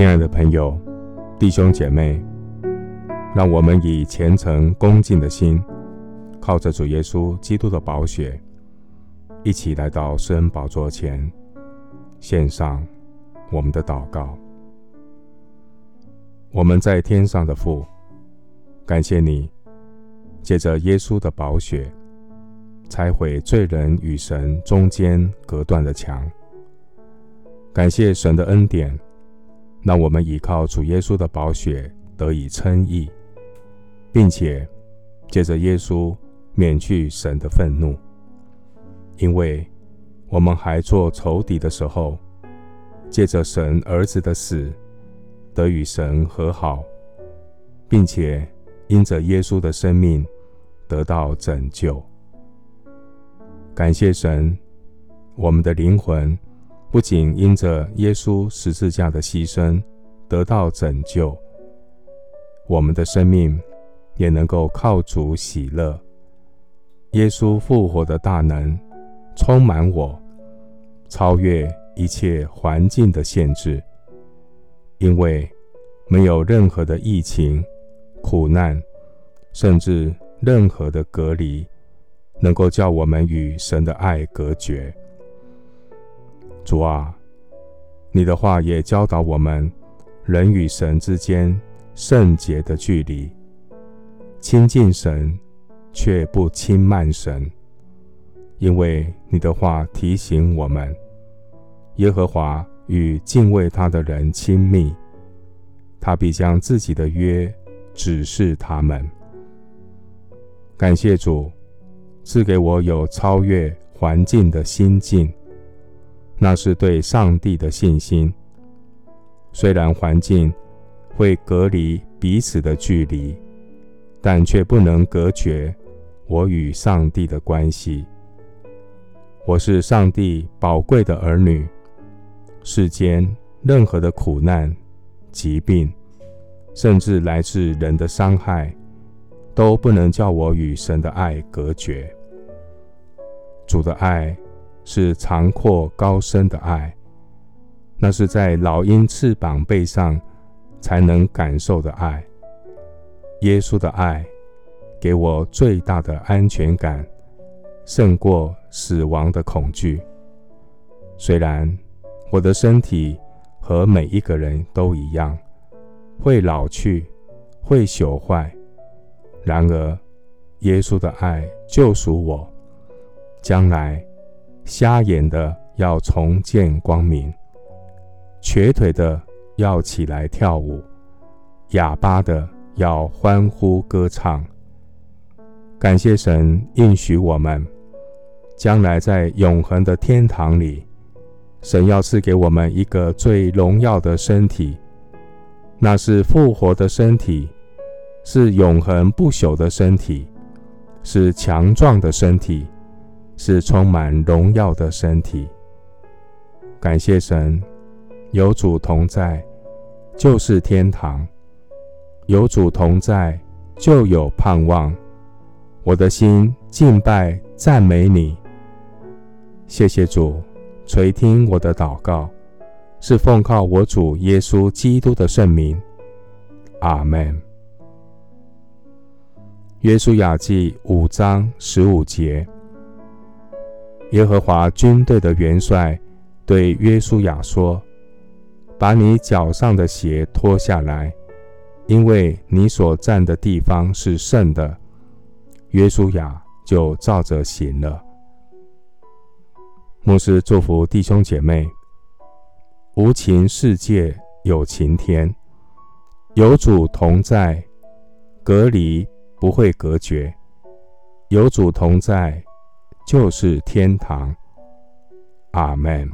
亲爱的朋友、弟兄姐妹，让我们以虔诚恭敬的心，靠着主耶稣基督的宝血，一起来到施恩宝座前，献上我们的祷告。我们在天上的父，感谢你，借着耶稣的宝血，拆毁罪人与神中间隔断的墙。感谢神的恩典。让我们依靠主耶稣的宝血得以称义，并且借着耶稣免去神的愤怒，因为我们还做仇敌的时候，借着神儿子的死得与神和好，并且因着耶稣的生命得到拯救。感谢神，我们的灵魂。不仅因着耶稣十字架的牺牲得到拯救，我们的生命也能够靠主喜乐。耶稣复活的大能充满我，超越一切环境的限制，因为没有任何的疫情、苦难，甚至任何的隔离，能够叫我们与神的爱隔绝。主啊，你的话也教导我们，人与神之间圣洁的距离，亲近神却不轻慢神，因为你的话提醒我们，耶和华与敬畏他的人亲密，他必将自己的约指示他们。感谢主赐给我有超越环境的心境。那是对上帝的信心。虽然环境会隔离彼此的距离，但却不能隔绝我与上帝的关系。我是上帝宝贵的儿女。世间任何的苦难、疾病，甚至来自人的伤害，都不能叫我与神的爱隔绝。主的爱。是长阔高深的爱，那是在老鹰翅膀背上才能感受的爱。耶稣的爱给我最大的安全感，胜过死亡的恐惧。虽然我的身体和每一个人都一样，会老去，会朽坏，然而耶稣的爱救赎我，将来。瞎眼的要重见光明，瘸腿的要起来跳舞，哑巴的要欢呼歌唱。感谢神应许我们，将来在永恒的天堂里，神要赐给我们一个最荣耀的身体，那是复活的身体，是永恒不朽的身体，是强壮的身体。是充满荣耀的身体。感谢神，有主同在，就是天堂；有主同在，就有盼望。我的心敬拜赞美你。谢谢主垂听我的祷告，是奉靠我主耶稣基督的圣名。阿门。约书亚记五章十五节。耶和华军队的元帅对约书亚说：“把你脚上的鞋脱下来，因为你所站的地方是圣的。”约书亚就照着行了。牧师祝福弟兄姐妹：无情世界有情天，有主同在，隔离不会隔绝；有主同在。就是天堂，阿门。